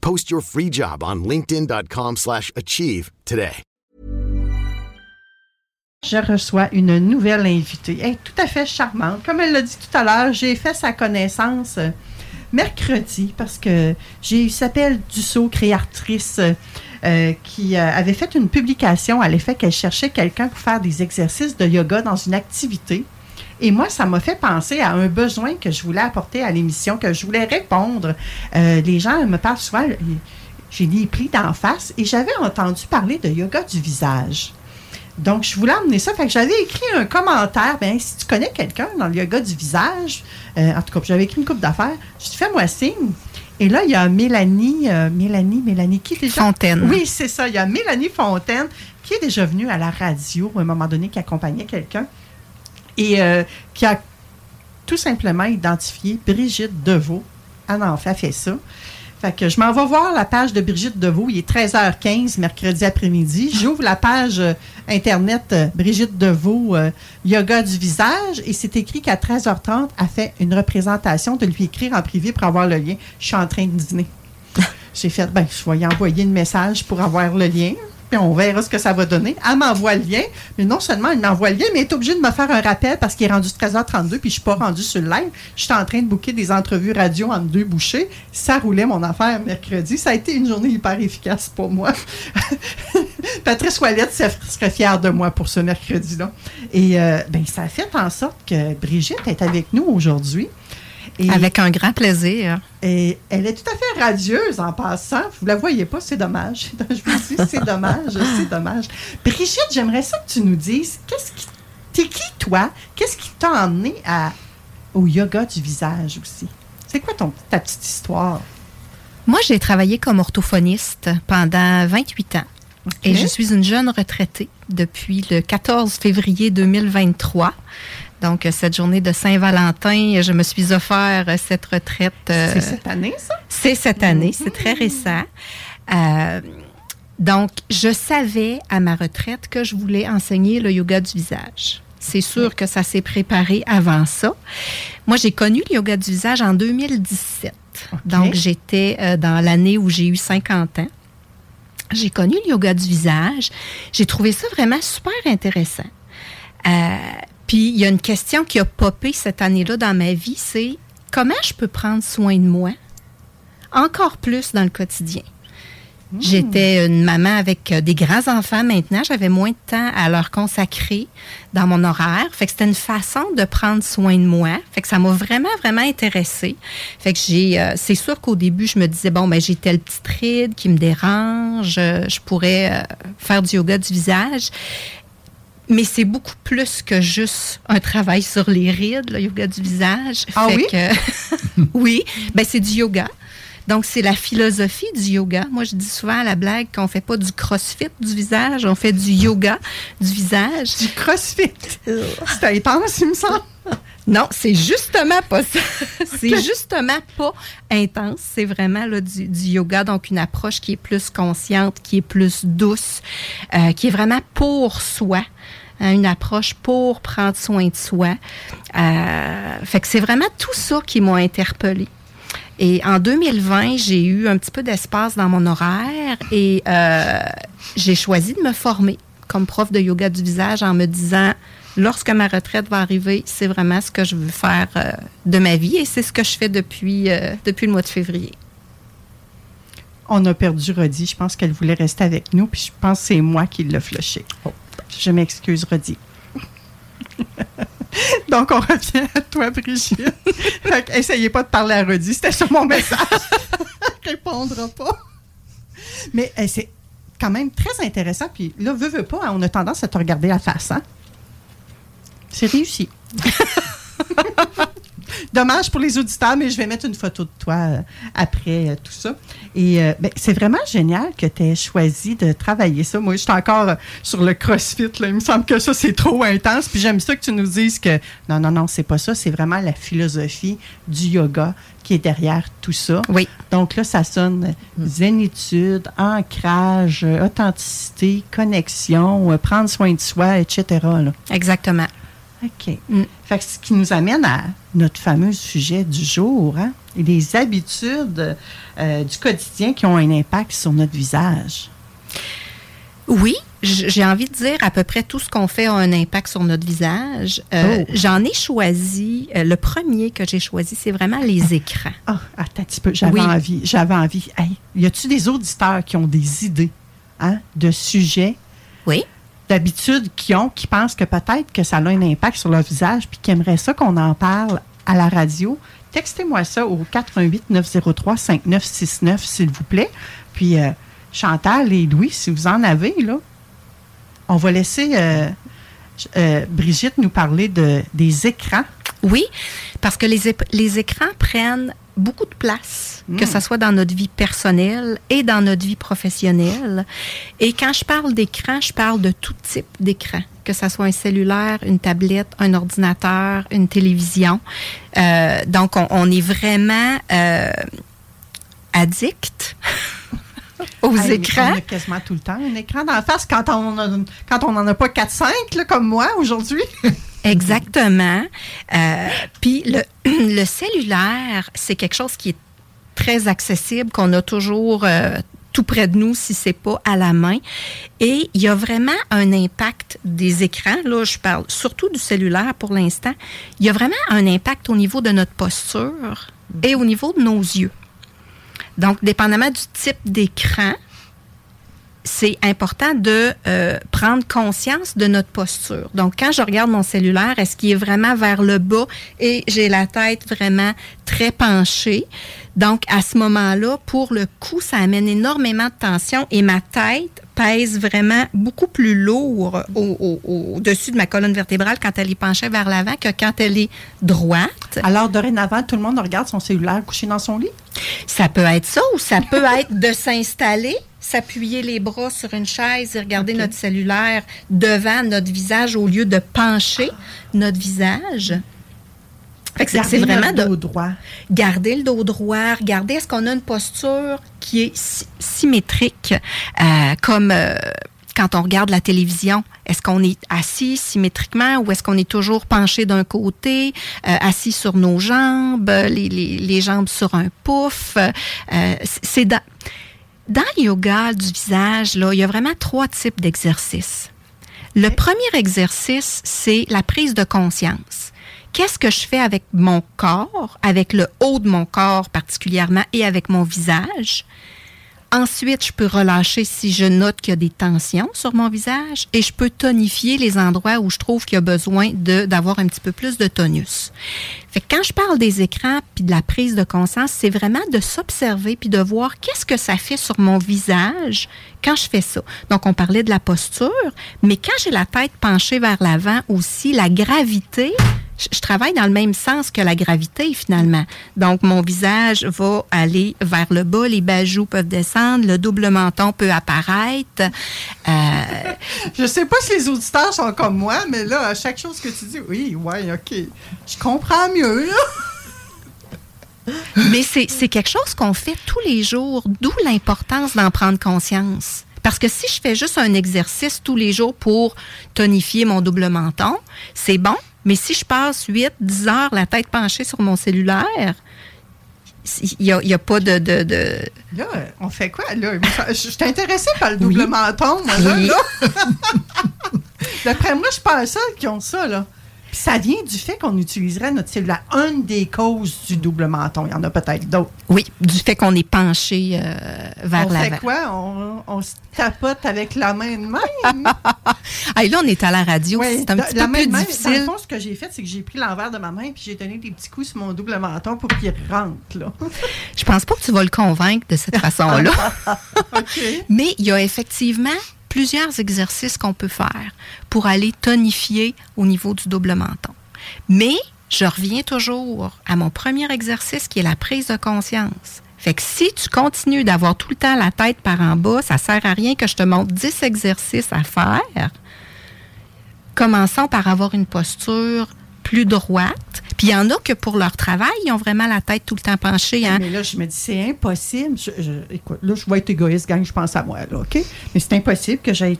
Post your free job on slash achieve today. Je reçois une nouvelle invitée. Elle est tout à fait charmante. Comme elle l'a dit tout à l'heure, j'ai fait sa connaissance euh, mercredi parce que j'ai eu s'appelle Dussault, créatrice, euh, qui euh, avait fait une publication à l'effet qu'elle cherchait quelqu'un pour faire des exercices de yoga dans une activité. Et moi, ça m'a fait penser à un besoin que je voulais apporter à l'émission, que je voulais répondre. Euh, les gens me parlent souvent, j'ai des plis d'en face, et j'avais entendu parler de yoga du visage. Donc, je voulais amener ça. Fait que j'avais écrit un commentaire. Ben, si tu connais quelqu'un dans le yoga du visage, euh, en tout cas, j'avais écrit une coupe d'affaires. Je te fais-moi signe. Et là, il y a Mélanie, euh, Mélanie, Mélanie, qui est déjà. Fontaine. Oui, c'est ça. Il y a Mélanie Fontaine, qui est déjà venue à la radio à un moment donné, qui accompagnait quelqu'un. Et euh, qui a tout simplement identifié Brigitte Deveau. Elle en fait, elle fait ça. Fait que je m'en vais voir la page de Brigitte Deveau. Il est 13h15, mercredi après-midi. J'ouvre la page euh, Internet euh, Brigitte Deveau, euh, Yoga du visage, et c'est écrit qu'à 13h30, elle fait une représentation de lui écrire en privé pour avoir le lien. Je suis en train de dîner. J'ai fait, ben, je vais y envoyer le message pour avoir le lien. Puis on verra ce que ça va donner. Elle m'envoie le lien. Mais non seulement elle m'envoie le lien, mais elle est obligée de me faire un rappel parce qu'il est rendu 13h32 puis je suis pas rendu sur le live. Je suis en train de booker des entrevues radio entre deux bouchées. Ça roulait mon affaire mercredi. Ça a été une journée hyper efficace pour moi. Patrice Ouellette serait fière de moi pour ce mercredi-là. Et euh, ben, ça a fait en sorte que Brigitte est avec nous aujourd'hui. Et- Avec un grand plaisir. et elle est tout à fait radieuse en passant. Vous la voyez pas, c'est dommage. Je vous dis, c'est dommage, c'est dommage. Brigitte, j'aimerais ça que tu nous dises, qu'est-ce qui, t'es qui toi? Qu'est-ce qui t'a emmené à, au yoga du visage aussi? C'est quoi ton, ta petite histoire? Moi, j'ai travaillé comme orthophoniste pendant 28 ans. Et je suis une jeune retraitée depuis le 14 février 2023. Donc, cette journée de Saint-Valentin, je me suis offert cette retraite. euh, C'est cette année, ça? C'est cette année, c'est très récent. Euh, donc, je savais à ma retraite que je voulais enseigner le yoga du visage. C'est sûr que ça s'est préparé avant ça. Moi, j'ai connu le yoga du visage en 2017. Donc, j'étais euh, dans l'année où j'ai eu 50 ans. J'ai connu le yoga du visage. J'ai trouvé ça vraiment super intéressant. Euh, puis, il y a une question qui a popé cette année-là dans ma vie, c'est comment je peux prendre soin de moi encore plus dans le quotidien? J'étais une maman avec euh, des grands-enfants maintenant. J'avais moins de temps à leur consacrer dans mon horaire. Fait que c'était une façon de prendre soin de moi. Fait que ça m'a vraiment, vraiment intéressée. Fait que j'ai, euh, c'est sûr qu'au début, je me disais, bon, ben, j'ai telle petite ride qui me dérange. euh, je pourrais euh, faire du yoga du visage. Mais c'est beaucoup plus que juste un travail sur les rides, le yoga du visage. Ah Fait oui? que- oui, ben c'est du yoga. Donc, c'est la philosophie du yoga. Moi, je dis souvent à la blague qu'on fait pas du crossfit du visage, on fait du yoga du visage. Du crossfit? C'est intense, il me semble. Non, c'est justement pas ça. c'est justement pas intense. C'est vraiment là, du, du yoga, donc une approche qui est plus consciente, qui est plus douce, euh, qui est vraiment pour soi. hein, une approche pour prendre soin de soi. Euh, fait que c'est vraiment tout ça qui m'a interpellée. Et en 2020, j'ai eu un petit peu d'espace dans mon horaire et euh, j'ai choisi de me former comme prof de yoga du visage en me disant, lorsque ma retraite va arriver, c'est vraiment ce que je veux faire euh, de ma vie et c'est ce que je fais depuis, euh, depuis le mois de février. on a perdu Rodi. Je pense qu'elle voulait rester avec nous, puis je pense que c'est moi qui l'ai flushé. Je m'excuse, Rodi. Donc, on revient à toi, Brigitte. Que essayez pas de parler à Rodi, c'était sur mon message. Répondra pas. Mais eh, c'est quand même très intéressant. Puis là, veux, veux pas, hein, on a tendance à te regarder la face. Hein? C'est réussi. Dommage pour les auditeurs, mais je vais mettre une photo de toi euh, après euh, tout ça. Et euh, ben, c'est vraiment génial que tu aies choisi de travailler ça. Moi, je suis encore sur le CrossFit. Là. Il me semble que ça, c'est trop intense. Puis j'aime ça que tu nous dises que non, non, non, c'est pas ça. C'est vraiment la philosophie du yoga qui est derrière tout ça. Oui. Donc là, ça sonne zénitude, ancrage, authenticité, connexion, prendre soin de soi, etc. là. Exactement. OK. Mm. Fait que ce qui nous amène à notre fameux sujet du jour, hein, et les habitudes euh, du quotidien qui ont un impact sur notre visage. Oui, j'ai envie de dire à peu près tout ce qu'on fait a un impact sur notre visage. Euh, Oh. J'en ai choisi, euh, le premier que j'ai choisi, c'est vraiment les écrans. Ah, attends un petit peu, j'avais Oui. envie, j'avais envie. Hey, y a-tu des auditeurs qui ont des idées hein, de sujets, Oui. D'habitudes qu'ils ont, qui pensent que peut-être que ça a un impact sur leur visage, puis qui aimeraient ça qu'on en parle à la radio? Textez-moi ça au 88 903 5969, s'il vous plaît. Puis euh, Chantal et Louis, si vous en avez, là, on va laisser euh, euh, Brigitte nous parler de, des écrans. Oui, parce que les écrans prennent beaucoup de place, que ce soit dans notre vie personnelle et dans notre vie professionnelle. Et quand je parle d'écran, je parle de tout type d'écran, que ce soit un cellulaire, une tablette, un ordinateur, une télévision. Euh, donc, on, on est vraiment euh, addict aux Hey, écrans. On a quasiment tout le temps un écran d'en face quand on a- quand on n'en a pas 4-5, là, comme moi aujourd'hui. Exactement. Euh, Puis le, le cellulaire, c'est quelque chose qui est très accessible, qu'on a toujours euh, tout près de nous si c'est pas à la main. Et il y a vraiment un impact des écrans. Là, je parle surtout du cellulaire pour l'instant. Il y a vraiment un impact au niveau de notre posture et au niveau de nos yeux. Donc, dépendamment du type d'écran, c'est important de euh, prendre conscience de notre posture. Donc, quand je regarde mon cellulaire, est-ce qu'il est vraiment vers le bas et j'ai la tête vraiment très penchée? Donc, à ce moment-là, pour le coup, ça amène énormément de tension et ma tête pèse vraiment beaucoup plus lourd au- au- au-dessus de ma colonne vertébrale quand elle est penchée vers l'avant que quand elle est droite. Alors, dorénavant, tout le monde regarde son cellulaire couché dans son lit? Ça peut être ça ou ça peut être de s'installer, s'appuyer les bras sur une chaise et regarder notre cellulaire devant notre visage au lieu de pencher notre visage. Fait que c'est- vraiment de dos droit. garder le dos droit, regarder est-ce qu'on a une posture qui est sy- symétrique, euh, comme euh, quand on regarde la télévision. Est-ce qu'on est assis symétriquement ou est-ce qu'on est toujours penché d'un côté, euh, assis sur nos jambes, les, les- les jambes sur un pouf? Euh, c'est- c'est dans, le yoga du visage, là, il y a vraiment trois types d'exercices. Le premier exercice, c'est la prise de conscience. Qu'est-ce que je fais avec mon corps, avec le haut de mon corps particulièrement et avec mon visage? Ensuite, je peux relâcher si je note qu'il y a des tensions sur mon visage et je peux tonifier les endroits où je trouve qu'il y a besoin d'avoir un petit peu plus de tonus. Fait que quand je parle des écrans puis de la prise de conscience, c'est vraiment de s'observer puis de voir qu'est-ce que ça fait sur mon visage quand je fais ça. Donc, on parlait de la posture, mais quand j'ai la tête penchée vers l'avant aussi, la gravité, je, je travaille dans le même sens que la gravité finalement. Donc, mon visage va aller vers le bas, les bajoux peuvent descendre, le double menton peut apparaître. Euh, Je sais pas si les auditeurs sont comme moi, mais là, à chaque chose que tu dis, oui, ouais, OK. Je comprends mieux, là. Mais c'est c'est quelque chose qu'on fait tous les jours, d'où l'importance d'en prendre conscience. Parce que si je fais juste un exercice tous les jours pour tonifier mon double menton, c'est bon. Mais si je passe 8, 10 heures la tête penchée sur mon cellulaire, il n'y a, il y a pas de... de, de- Là, on fait quoi, là? Je je suis intéressée par le double Oui. menton, moi, là. Oui. là. D'après moi, je suis pas la seule qui ont ça, là. Puis ça vient du fait qu'on utiliserait notre cellulaire. Une des causes du double menton. Il y en a peut-être d'autres. Oui, du fait qu'on est penché euh, vers On l'avant. fait quoi? On, on se tapote avec la main de même. Ah, et là, on est à la radio, c'est un petit la peu main plus de même, Dans difficile. le fond, ce que j'ai fait, c'est que j'ai pris l'envers de ma main puis j'ai donné des petits coups sur mon double menton pour qu'il rentre. Là. Je pense pas que tu vas le convaincre de cette façon-là. Mais il y a effectivement plusieurs exercices qu'on peut faire pour aller tonifier au niveau du double menton. Mais je reviens toujours à mon premier exercice qui est la prise de conscience. Fait que si tu continues d'avoir tout le temps la tête par en bas, ça sert à rien que je te montre 10 exercices à faire. Commençons par avoir une posture plus droite. Puis il y en a que pour leur travail, ils ont vraiment la tête tout le temps penchée. Hein? Mais là, je me dis, c'est impossible. Je- je- écoute, là, je vais être égoïste, gang, je pense à moi, là, OK? Mais c'est impossible que j'aie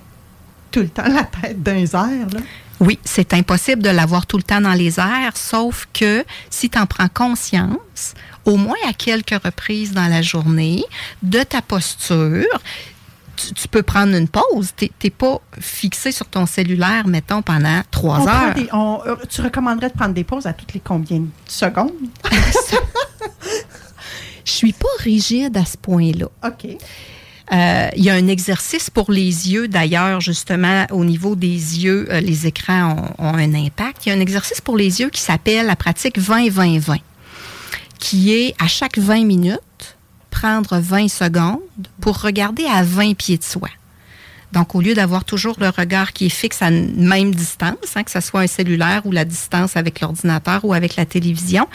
tout le temps la tête dans les airs, là. Oui, c'est impossible de l'avoir tout le temps dans les airs, sauf que si tu en prends conscience, au moins à quelques reprises dans la journée, de ta posture, tu, tu peux prendre une pause. Tu n'es pas fixé sur ton cellulaire, mettons, pendant trois On heures. des- on- euh, tu recommanderais de prendre des pauses à toutes les combien de secondes? Je suis pas rigide à ce point-là. OK. Euh, il y a un exercice pour les yeux, d'ailleurs, justement, au niveau des yeux, euh, les écrans ont, ont un impact. Il y a un exercice pour les yeux qui s'appelle la pratique 20-20-20, qui est à chaque 20 minutes, prendre 20 secondes pour regarder à 20 pieds de soi. Donc, au lieu d'avoir toujours le regard qui est fixe à une même distance, hein, que ce soit un cellulaire ou la distance avec l'ordinateur ou avec la télévision,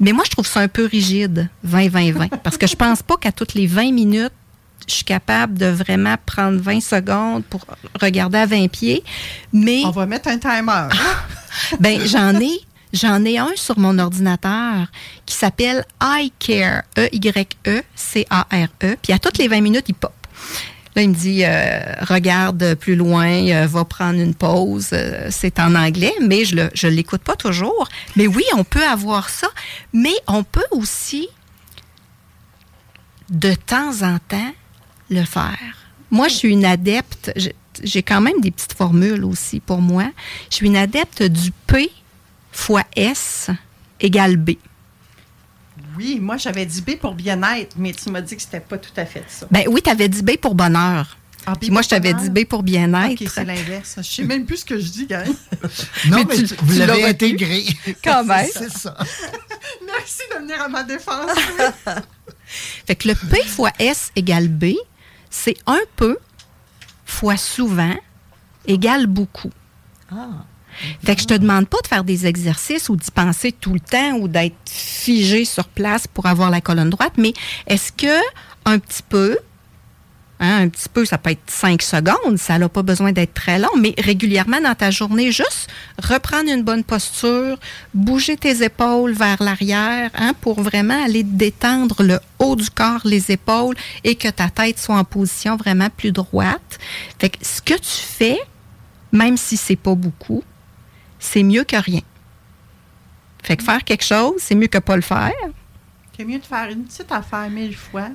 mais moi, je trouve ça un peu rigide, 20-20-20, parce que je pense pas qu'à toutes les 20 minutes, je suis capable de vraiment prendre 20 secondes pour regarder à 20 pieds, mais On va mettre un timer. ben j'en ai j'en ai un sur mon ordinateur qui s'appelle iCare E Y E puis à toutes les 20 minutes il pop. Là, il me dit euh, regarde plus loin, euh, va prendre une pause. Euh, c'est en anglais, mais je je l'écoute pas toujours. Mais oui, on peut avoir ça, mais on peut aussi de temps en temps le faire. Moi, je suis une adepte. J'ai quand même des petites formules aussi pour moi. Je suis une adepte du P fois S égale B. Oui, moi, j'avais dit B pour bien-être, mais tu m'as dit que c'était pas tout à fait ça. Ben oui, tu avais dit B pour bonheur. Ah, Puis moi, je t'avais dit B pour bien-être. OK, c'est l'inverse. Je sais même plus ce que je dis, gang. Non, Mais mais, tu- tu- vous l'avez intégré. Quand même. C'est ça. Merci de venir à ma défense. Fait que le P fois S égale B, c'est un peu fois souvent égale beaucoup. Fait que je te demande pas de faire des exercices ou d'y penser tout le temps ou d'être figé sur place pour avoir la colonne droite, mais est-ce que un petit peu, hein, un petit peu, ça peut être 5 secondes, ça n'a pas besoin d'être très long, mais régulièrement dans ta journée, juste reprendre une bonne posture, bouger tes épaules vers l'arrière hein, pour vraiment aller détendre le haut du corps, les épaules et que ta tête soit en position vraiment plus droite. Fait que ce que tu fais, même si c'est pas beaucoup, c'est mieux que rien. Fait que faire quelque chose, c'est mieux que pas le faire. C'est mieux de faire une petite affaire mille fois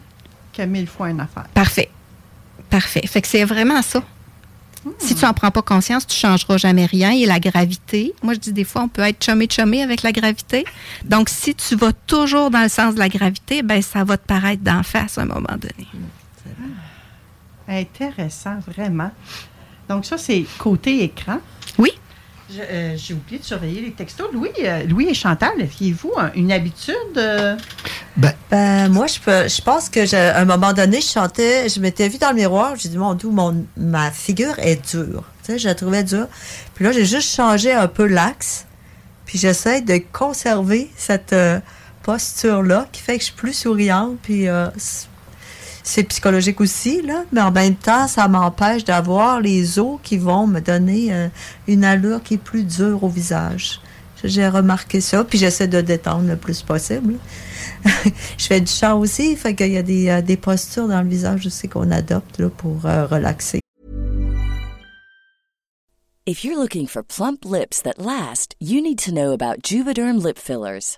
que mille fois une affaire. Parfait. Parfait. Fait que c'est vraiment ça. Si tu n'en prends pas conscience, tu changeras jamais rien. Et la gravité, moi je dis des fois, on peut être chumé-chumé avec la gravité. Donc, si tu vas toujours dans le sens de la gravité, ben ça va te paraître d'en face à un moment donné. Intéressant, vraiment. Donc, ça, c'est côté écran. Oui? Euh, J'ai oublié de surveiller les textos. Louis, euh, Louis et Chantal, aviez-vous un- une habitude? euh, Ben, Ben, moi, je peux, je pense que à un moment donné, je chantais, je m'étais vue dans le miroir, j'ai dit, mon Dieu, mon, ma figure est dure. Tu sais, je la trouvais dure. Puis là, j'ai juste changé un peu l'axe. Puis j'essaie de conserver cette euh, posture-là qui fait que je suis plus souriante. Puis euh, c'est psychologique aussi, là. Mais en même temps, ça m'empêche d'avoir les os qui vont me donner euh, une allure qui est plus dure au visage. J'ai remarqué ça, puis j'essaie de détendre le plus possible. je fais du chant aussi, fait qu'il y a des, euh, postures dans le visage aussi qu'on adopte pour euh, relaxer. If you're looking for plump lips that last, you need to know about Juvederm lip fillers.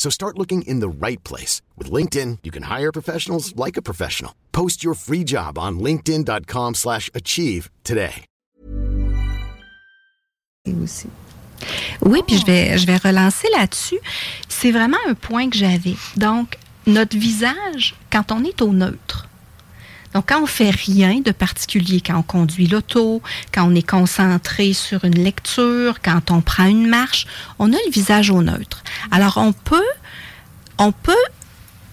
So start looking in the right place. With LinkedIn, you can hire professionals like a professional. Post your free job on linkedin.com slash achieve today. aussi. Oui, puis je vais, je vais relancer là-dessus. C'est vraiment un point que j'avais. Donc, notre visage, quand on est au neutre, donc quand on fait rien de particulier, quand on conduit l'auto, quand on est concentré sur une lecture, quand on prend une marche, on a le visage au neutre. Alors, on peut, on peut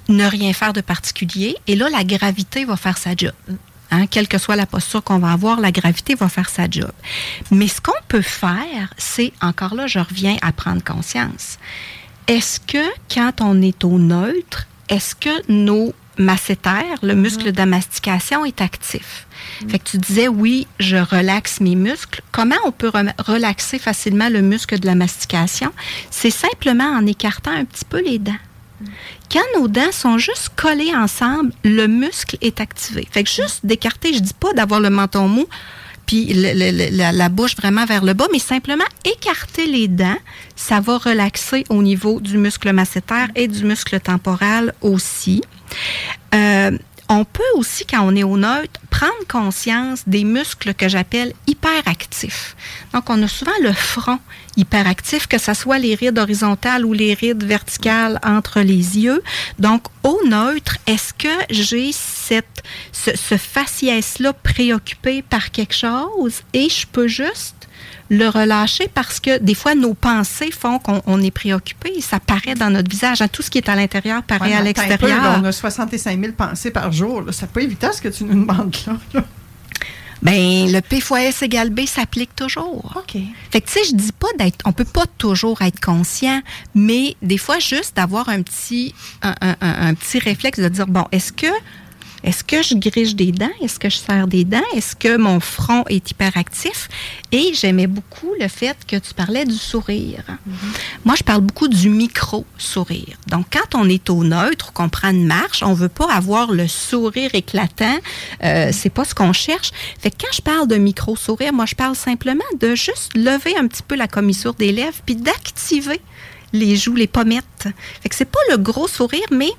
ne rien faire de particulier et là, la gravité va faire sa job. Hein, quelle que soit la posture qu'on va avoir, la gravité va faire sa job. Mais ce qu'on peut faire, c'est, encore là, je reviens à prendre conscience. Est-ce que quand on est au neutre, est-ce que nos masséters, le muscle de mastication, est actif? Fait que tu disais, oui, je relaxe mes muscles. Comment on peut re- relaxer facilement le muscle de la mastication? C'est simplement en écartant un petit peu les dents. Quand nos dents sont juste collées ensemble, le muscle est activé. Fait que juste d'écarter, je dis pas d'avoir le menton mou, puis le- le- le- la, la bouche vraiment vers le bas, mais simplement écarter les dents, ça va relaxer au niveau du muscle masséter et du muscle temporal aussi. Euh, on peut aussi, quand on est au neutre, prendre conscience des muscles que j'appelle hyperactifs. Donc, on a souvent le front hyperactif, que ce soit les rides horizontales ou les rides verticales entre les yeux. Donc, au neutre, est-ce que j'ai cette, ce, ce faciès-là préoccupé par quelque chose et je peux juste le relâcher parce que des fois, nos pensées font qu'on on est préoccupé et ça paraît dans notre visage. hein. Tout ce qui est à l'intérieur paraît Ouais, à l'extérieur. on a 65 000 pensées par jour. là. C'est pas évident ce que tu nous demandes là. là. Ben, le P fois S égale B s'applique toujours. OK. Fait que, tu sais, je dis pas d'être, on peut pas toujours être conscient, mais des fois, juste d'avoir un petit, un- un petit réflexe de dire, bon, est-ce que, est-ce que je grige des dents? Est-ce que je serre des dents? Est-ce que mon front est hyperactif? Et j'aimais beaucoup le fait que tu parlais du sourire. Moi, je parle beaucoup du micro-sourire. Donc, quand on est au neutre, qu'on prend une marche, on veut pas avoir le sourire éclatant. Euh, c'est pas ce qu'on cherche. Fait que quand je parle de micro-sourire, moi, je parle simplement de juste lever un petit peu la commissure des lèvres puis d'activer les joues, les pommettes. Fait que c'est pas le gros sourire, mais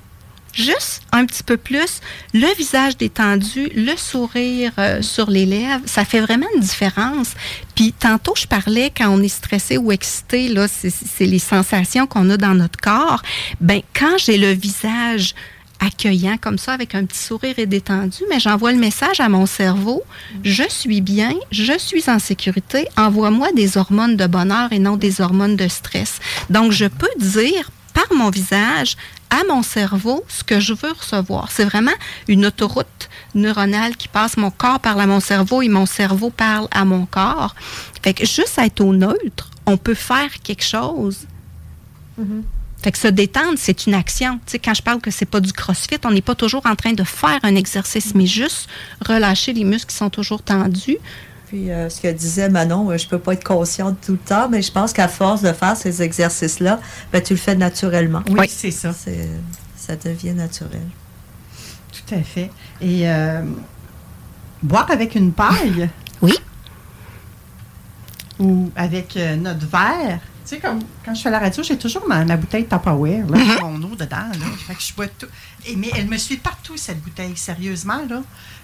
juste un petit peu plus, le visage détendu, le sourire euh, sur les lèvres, ça fait vraiment une différence. Puis tantôt, je parlais quand on est stressé ou excité, là, c'est- les sensations qu'on a dans notre corps. Ben, quand j'ai le visage accueillant comme ça, avec un petit sourire et détendu, mais j'envoie le message à mon cerveau, je suis bien, je suis en sécurité, envoie-moi des hormones de bonheur et non des hormones de stress. Donc, je peux dire par mon visage à mon cerveau ce que je veux recevoir. C'est vraiment une autoroute neuronale qui passe mon corps parle à mon cerveau et mon cerveau parle à mon corps. Fait que juste être au neutre, on peut faire quelque chose. Fait que se détendre, c'est une action. Tu sais, quand je parle que c'est pas du crossfit, on n'est pas toujours en train de faire un exercice, mais juste relâcher les muscles qui sont toujours tendus. Puis euh, ce que disait Manon, euh, je peux pas être consciente tout le temps, mais je pense qu'à force de faire ces exercices-là, ben, tu le fais naturellement. Oui, Oui. c'est ça. C'est- Ça devient naturel. Tout à fait. Et euh, boire avec une paille? Oui. ou avec euh, notre verre? Tu sais, comme quand je fais la radio, j'ai toujours ma, ma bouteille Tupperware, là, avec mon eau dedans. Là. Fait que je bois tout. Et, mais elle me suit partout, cette bouteille, sérieusement. Là.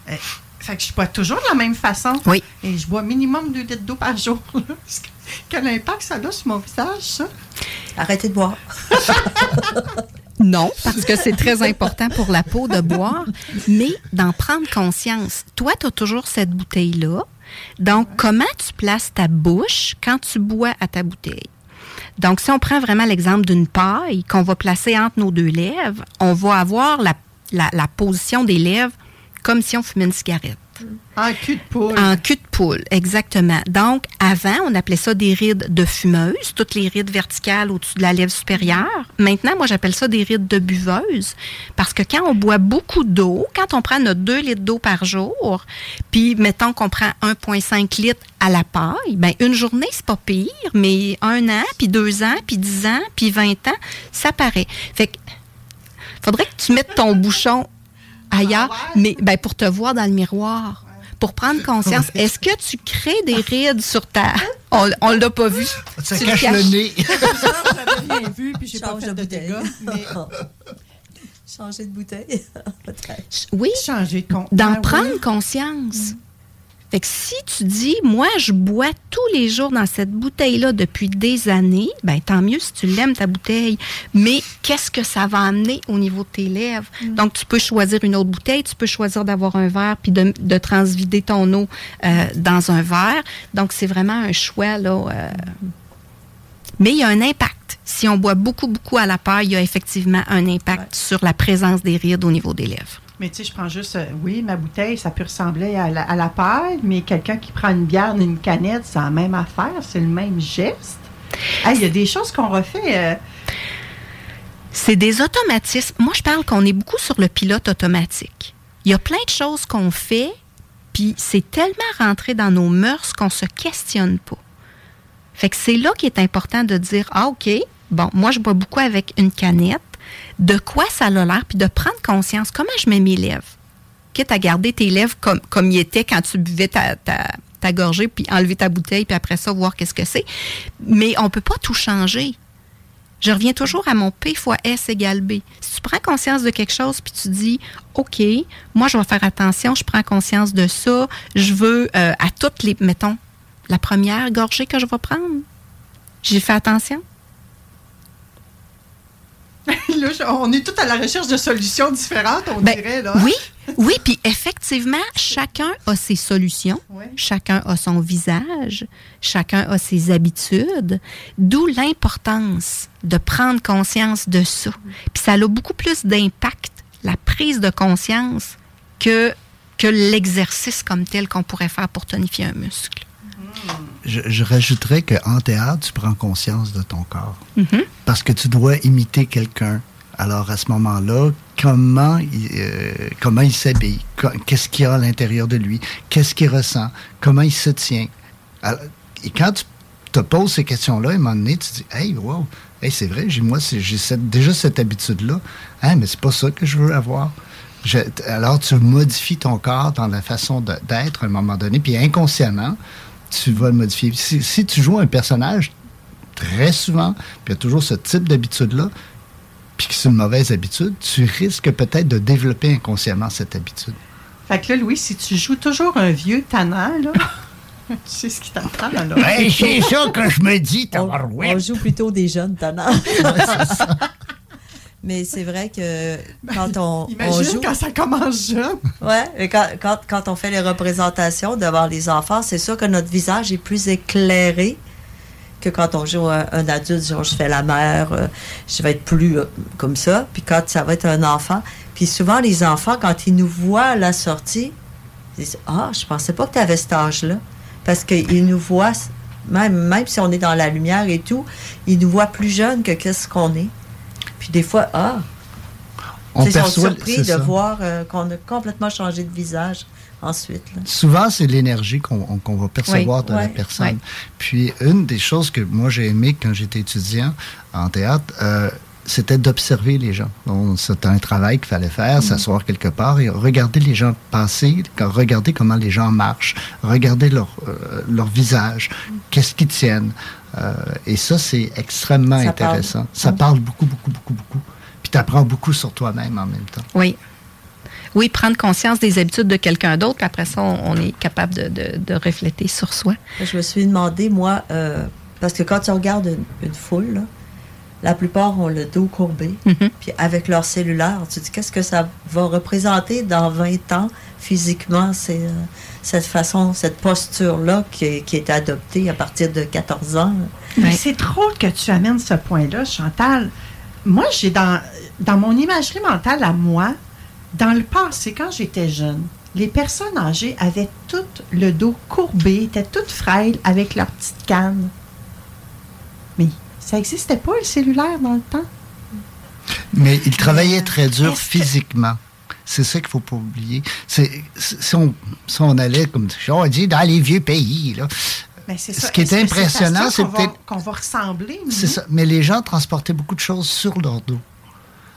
Euh, fait que je bois toujours de la même façon. Oui. Et je bois minimum 2 litres d'eau par jour. Quel impact ça a sur mon visage, ça? Arrêtez de boire. Non, parce que c'est très important pour la peau de boire, mais d'en prendre conscience. Toi, tu as toujours cette bouteille-là. Donc, comment tu places ta bouche quand tu bois à ta bouteille? Donc, si on prend vraiment l'exemple d'une paille qu'on va placer entre nos deux lèvres, on va avoir la, la- la position des lèvres comme si on fumait une cigarette. En cul de poule. En cul de poule, exactement. Donc, avant, on appelait ça des rides de fumeuse, toutes les rides verticales au-dessus de la lèvre supérieure. Maintenant, moi, j'appelle ça des rides de buveuse, parce que quand on boit beaucoup d'eau, quand on prend notre 2 litres d'eau par jour, puis mettons qu'on prend 1,5 litres à la paille, ben une journée, c'est pas pire, mais un an, puis deux ans, puis dix ans, puis 20 ans, ça paraît. Fait que, faudrait que tu mettes ton bouchon ailleurs, mais ben, pour te voir dans le miroir. Pour prendre conscience, est-ce que tu crées des rides sur ta... On, on l'a pas vu. Ça Tu cache le nez. J'avais rien vu, puis j'ai pas fait de de, bouteille. dégâts. Mais Changer de bouteille. Oui, changer de compte. d'en Ah oui. prendre conscience. Fait que si tu dis, moi, je bois tous les jours dans cette bouteille-là depuis des années, ben tant mieux si tu l'aimes, ta bouteille. Mais qu'est-ce que ça va amener au niveau de tes lèvres? Donc, tu peux choisir une autre bouteille, tu peux choisir d'avoir un verre puis de, de transvider ton eau euh, dans un verre. Donc, c'est vraiment un choix, là. euh, mais il y a un impact. Si on boit beaucoup, beaucoup à la paille, il y a effectivement un impact sur la présence des rides au niveau des lèvres. Mais tu sais, je prends juste, euh, oui, ma bouteille, ça peut ressembler à la, à paille, mais quelqu'un qui prend une bière dans une canette, c'est la même affaire, c'est le même geste. Il y a des choses qu'on refait. euh, C'est des automatismes. Moi, je parle qu'on est beaucoup sur le pilote automatique. Il y a plein de choses qu'on fait, puis c'est tellement rentré dans nos mœurs qu'on se questionne pas. Fait que c'est là qu'il est important de dire ah ok, bon, moi je bois beaucoup avec une canette. De quoi ça a l'air, puis de prendre conscience. Comment je mets mes lèvres Quitte à garder tes lèvres comme comme ils étaient quand tu buvais ta, gorgée, puis enlever ta bouteille, puis après ça voir qu'est-ce que c'est. Mais on peut pas tout changer. Je reviens toujours à mon P fois S égale B. Si tu prends conscience de quelque chose, puis tu dis, OK, moi, je vais faire attention, je prends conscience de ça, je veux euh, à toutes les, mettons, la première gorgée que je vais prendre, j'ai fait attention. là, on est tous à la recherche de solutions différentes, on Ben, dirait. Là. Oui, oui, puis effectivement, chacun a ses solutions, Ouais. chacun a son visage, chacun a ses habitudes, d'où l'importance de prendre conscience de ça. Puis ça a beaucoup plus d'impact, la prise de conscience, que, que l'exercice comme tel qu'on pourrait faire pour tonifier un muscle. Je, je rajouterais qu'en théâtre, tu prends conscience de ton corps. Mhm. Parce que tu dois imiter quelqu'un. Alors, à ce moment-là, comment il, euh, comment il s'habille? Qu'est-ce qu'il y a à l'intérieur de lui? Qu'est-ce qu'il ressent? Comment il se tient? Alors, et quand tu te poses ces questions-là, à un moment donné, tu te dis, hey, wow, hey, c'est vrai, moi, j'ai déjà cette habitude-là. Hein, mais c'est pas ça que je veux avoir. Je- alors, tu modifies ton corps dans la façon d'être à un moment donné, puis inconsciemment, tu vas le modifier. Si, si tu joues un personnage très souvent, puis il y a toujours ce type d'habitude-là, puis que c'est une mauvaise habitude, tu risques peut-être de développer inconsciemment cette habitude. Fait que là, Louis, si tu joues toujours un vieux tannant, là, tu sais ce qui t'attend, là. c'est ça que je me dis, On, on joue plutôt des jeunes tannants. Mais c'est vrai que quand on, on Imagine joue. quand ça commence jeune. Ouais, quand, quand, quand on fait les représentations devant les enfants, c'est sûr que notre visage est plus éclairé que quand on joue un, un adulte, genre je fais la mère, euh, je vais être plus euh, comme ça. Puis quand ça va être un enfant, puis souvent les enfants, quand ils nous voient à la sortie, ils disent Ah, je pensais pas que tu avais cet âge-là. Parce qu'ils nous voient, même, même si on est dans la lumière et tout, ils nous voient plus jeunes que qu'est-ce qu'on est. Puis des fois, ah, On sont surpris de ça. voir euh, qu'on a complètement changé de visage ensuite. là. Souvent, c'est l'énergie qu'on on- qu'on va percevoir Oui, de la personne. Puis, une des choses que moi j'ai aimé quand j'étais étudiant en théâtre, euh, c'était d'observer les gens. C'était un travail qu'il fallait faire, s'asseoir quelque part et regarder les gens passer, regarder comment les gens marchent, regarder leur, euh, leur visage, qu'est-ce qu'ils tiennent. Euh, et ça, c'est extrêmement Ça intéressant. parle. Ça parle beaucoup, beaucoup, beaucoup, beaucoup. Puis tu apprends beaucoup sur toi-même en même temps. Oui. Oui, prendre conscience des habitudes de quelqu'un d'autre, puis après ça, on, on est capable de, de, de refléter sur soi. Je me suis demandé, moi, euh, parce que quand tu regardes une, une foule, là, la plupart ont le dos courbé, Mhm. puis avec leur cellulaire, tu te dis qu'est-ce que ça va représenter dans 20 ans physiquement, c'est, euh, cette façon, cette posture-là qui, est- qui est adoptée à partir de 14 ans. Mais Ouais. c'est drôle que tu amènes ce point-là, Chantal. Moi, j'ai dans, dans mon imagerie mentale à moi, dans le passé, quand j'étais jeune, les personnes âgées avaient tout le dos courbé, étaient toutes frêles avec leur petite canne. Mais ça n'existait pas, le cellulaire, dans le temps? Mais il travaillait très dur physiquement. C'est ça qu'il faut pas oublier. C'est, c'est- si, on, si on allait, comme on dit, dans les vieux pays, là, Mais c'est Ce ça. qui est impressionnant, c'est qu'on va- peut-être- qu'on va ressembler. c'est ça. Mais les gens transportaient beaucoup de choses sur leur dos.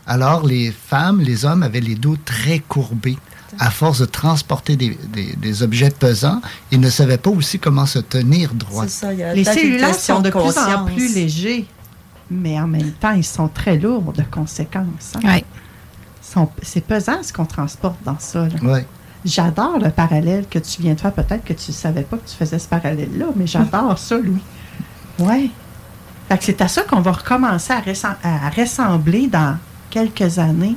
Alors, les femmes, les hommes avaient les dos très courbés. À force de transporter des, des- des objets pesants, ils ne savaient pas aussi comment se tenir droit. C'est ça, il y a Les cellulaires sont de plus en plus légers, mais en même temps, ils sont très lourds de conséquences. hein. Oui. C'est pesant ce qu'on transporte dans ça. là. J'adore le parallèle que tu viens de faire. Peut-être que tu ne savais pas que tu faisais ce parallèle-là, mais j'adore ça, Louis. Oui. C'est à ça qu'on va recommencer à ressembler dans quelques années.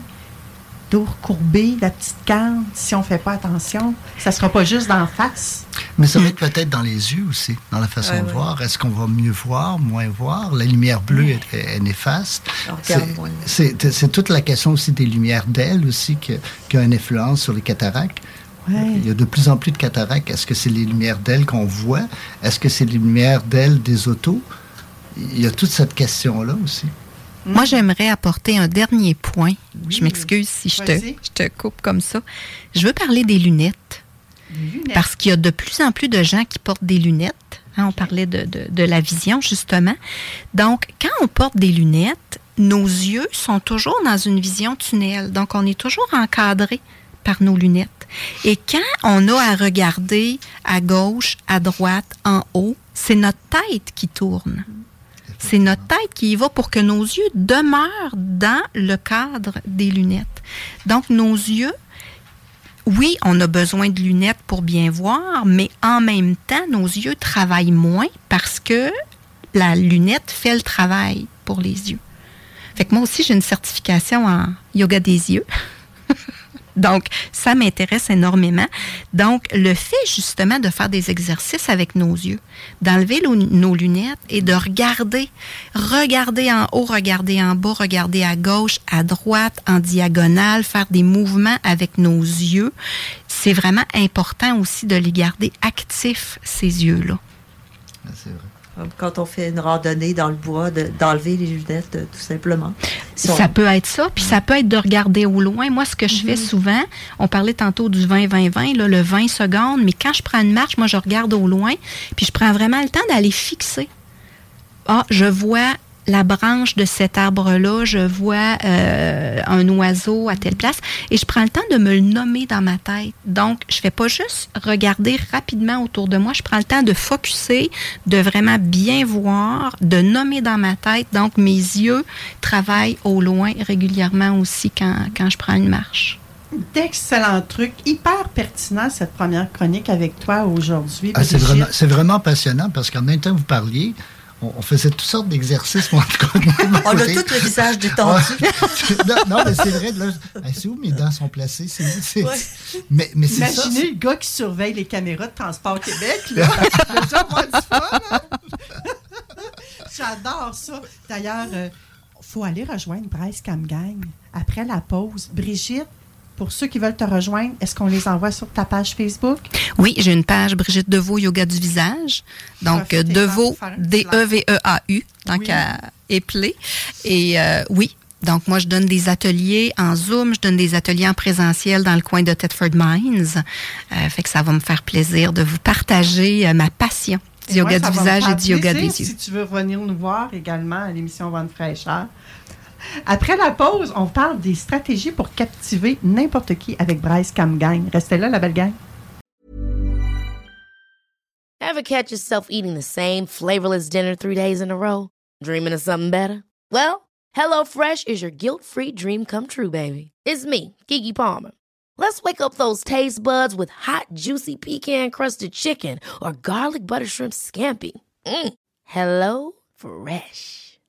Dos courbé, la petite canne, si on ne fait pas attention. Ça ne sera pas juste d'en face. Mais ça va être peut-être dans les yeux aussi, dans la façon Ouais, de ouais. voir. Est-ce qu'on va mieux voir, moins voir? La lumière bleue est, est néfaste. C'est- toute la question aussi des lumières d'ailes aussi que- qui a une influence sur les cataractes. Ouais. Il y a de plus en plus de cataractes. Est-ce que c'est les lumières d'ailes qu'on voit? Est-ce que c'est les lumières d'ailes des autos? Il y a toute cette question-là aussi. Moi, j'aimerais apporter un dernier point. Je m'excuse si je te, Vas-y. je te coupe comme ça. Je veux parler des lunettes. Parce qu'il y a de plus en plus de gens qui portent des lunettes. Hein, on parlait de, de- de la vision, justement. Donc, quand on porte des lunettes, nos yeux sont toujours dans une vision tunnel. Donc, on est toujours encadré par nos lunettes. Et quand on a à regarder à gauche, à droite, en haut, c'est notre tête qui tourne. C'est notre tête qui y va pour que nos yeux demeurent dans le cadre des lunettes. Donc, nos yeux oui, on a besoin de lunettes pour bien voir, mais en même temps, nos yeux travaillent moins parce que la lunette fait le travail pour les yeux. Fait que moi aussi, j'ai une certification en yoga des yeux. Donc, ça m'intéresse énormément. Donc, le fait justement de faire des exercices avec nos yeux, d'enlever nos lunettes et de regarder, regarder en haut, regarder en bas, regarder à gauche, à droite, en diagonale, faire des mouvements avec nos yeux, c'est vraiment important aussi de les garder actifs, ces yeux-là. Ah. Comme Quand on fait une randonnée dans le bois, de- d'enlever les lunettes, euh, tout simplement. Si on- Ça peut être ça, puis ça peut être de regarder au loin. Moi, ce que je fais souvent, on parlait tantôt du 20-20-20, là, le 20 secondes, mais quand je prends une marche, moi, je regarde au loin, puis je prends vraiment le temps d'aller fixer. Ah, je vois la branche de cet arbre-là, je vois euh, un oiseau à telle place, et je prends le temps de me le nommer dans ma tête. Donc, je fais pas juste regarder rapidement autour de moi, je prends le temps de focuser, de vraiment bien voir, de nommer dans ma tête. Donc, mes yeux travaillent au loin régulièrement aussi quand, quand je prends une marche. D'excellents trucs, hyper pertinent cette première chronique avec toi aujourd'hui. Ah, c'est vraiment, c'est vraiment passionnant parce qu'en même temps que vous parliez, on, faisait toutes sortes d'exercices. moi, en tout cas, de mon On a tout le visage détendu. Non, non, mais c'est vrai. Là, c'est où mes dents sont placées? C'est, c'est- Ouais. Mais, mais c'est ça. Imaginez le gars qui surveille les caméras de Transport Québec. Là. Déjà avoir du fun, hein? J'adore ça. D'ailleurs, il faut aller rejoindre Bryce Camgang après la pause. Brigitte, pour ceux qui veulent te rejoindre, est-ce qu'on les envoie sur ta page Facebook? Oui, j'ai une page Brigitte Deveau Yoga du visage. Donc, Deveau, un petit D-E-V-E-A-U, tant Oui. qu'à épeler. Et euh, oui, donc moi, je donne des ateliers en Zoom, je donne des ateliers en présentiel dans le coin de Thetford Mines. Euh, fait que ça va me faire plaisir de vous partager euh, ma passion du Et yoga moi, du visage et du yoga des yeux. Si tu veux revenir nous voir également à l'émission Vente fraîcheur. Après la pause, on parle des stratégies pour captiver n'importe qui avec Bryce Cam Gang. Restez là, la belle gang. Ever catch yourself eating the same flavorless dinner three days in a row? Dreaming of something better? Well, HelloFresh is your guilt-free dream come true, baby. It's me, Kiki Palmer. Let's wake up those taste buds with hot, juicy pecan-crusted chicken or garlic butter shrimp scampi. Mm. Hello Fresh.